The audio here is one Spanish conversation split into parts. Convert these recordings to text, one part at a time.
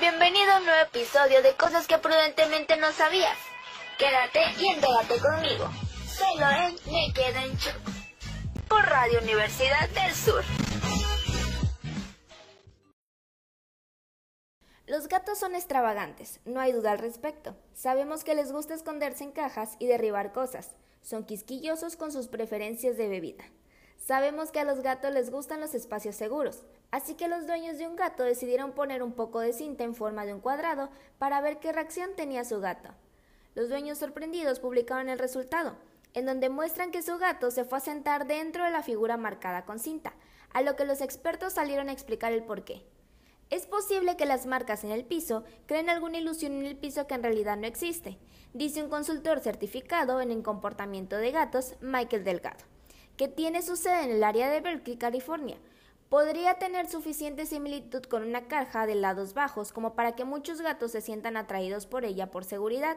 Bienvenido a un nuevo episodio de Cosas que prudentemente no sabías. Quédate y entérate conmigo. Solo en Me Quedo en Shock. Por Radio Universidad del Sur. Los gatos son extravagantes, no hay duda al respecto. Sabemos que les gusta esconderse en cajas y derribar cosas. Son quisquillosos con sus preferencias de bebida. Sabemos que a los gatos les gustan los espacios seguros, así que los dueños de un gato decidieron poner un poco de cinta en forma de un cuadrado para ver qué reacción tenía su gato. Los dueños sorprendidos publicaron el resultado, en donde muestran que su gato se fue a sentar dentro de la figura marcada con cinta, a lo que los expertos salieron a explicar el porqué. Es posible que las marcas en el piso creen alguna ilusión en el piso que en realidad no existe, dice un consultor certificado en el comportamiento de gatos, Michael Delgado que tiene su sede en el área de Berkeley, California, podría tener suficiente similitud con una caja de lados bajos como para que muchos gatos se sientan atraídos por ella por seguridad.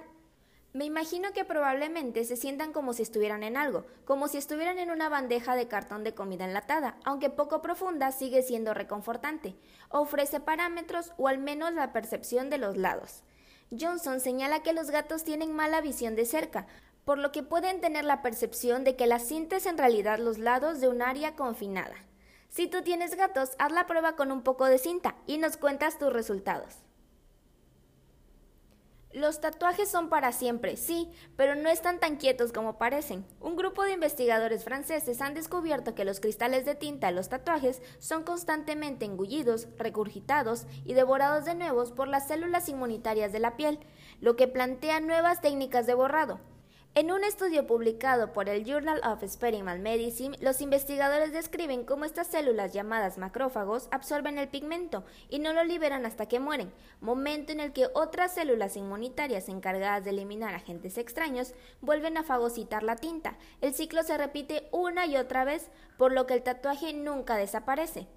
Me imagino que probablemente se sientan como si estuvieran en algo, como si estuvieran en una bandeja de cartón de comida enlatada, aunque poco profunda sigue siendo reconfortante. Ofrece parámetros o al menos la percepción de los lados. Johnson señala que los gatos tienen mala visión de cerca, por lo que pueden tener la percepción de que la cinta en realidad los lados de un área confinada. Si tú tienes gatos, haz la prueba con un poco de cinta y nos cuentas tus resultados. Los tatuajes son para siempre, sí, pero no están tan quietos como parecen. Un grupo de investigadores franceses han descubierto que los cristales de tinta de los tatuajes son constantemente engullidos, recurgitados y devorados de nuevo por las células inmunitarias de la piel, lo que plantea nuevas técnicas de borrado. En un estudio publicado por el Journal of Experimental Medicine, los investigadores describen cómo estas células llamadas macrófagos absorben el pigmento y no lo liberan hasta que mueren, momento en el que otras células inmunitarias encargadas de eliminar agentes extraños vuelven a fagocitar la tinta. El ciclo se repite una y otra vez, por lo que el tatuaje nunca desaparece.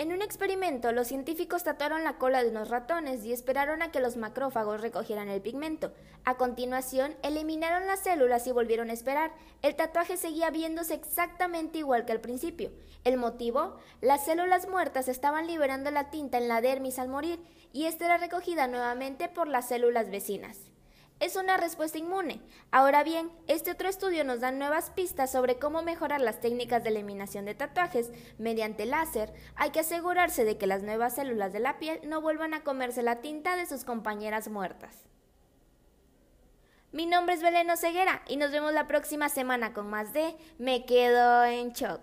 En un experimento, los científicos tatuaron la cola de unos ratones y esperaron a que los macrófagos recogieran el pigmento. A continuación, eliminaron las células y volvieron a esperar. El tatuaje seguía viéndose exactamente igual que al principio. ¿El motivo? Las células muertas estaban liberando la tinta en la dermis al morir y esta era recogida nuevamente por las células vecinas es una respuesta inmune. Ahora bien, este otro estudio nos da nuevas pistas sobre cómo mejorar las técnicas de eliminación de tatuajes mediante láser. Hay que asegurarse de que las nuevas células de la piel no vuelvan a comerse la tinta de sus compañeras muertas. Mi nombre es Belén Ceguera y nos vemos la próxima semana con más de Me quedo en shock.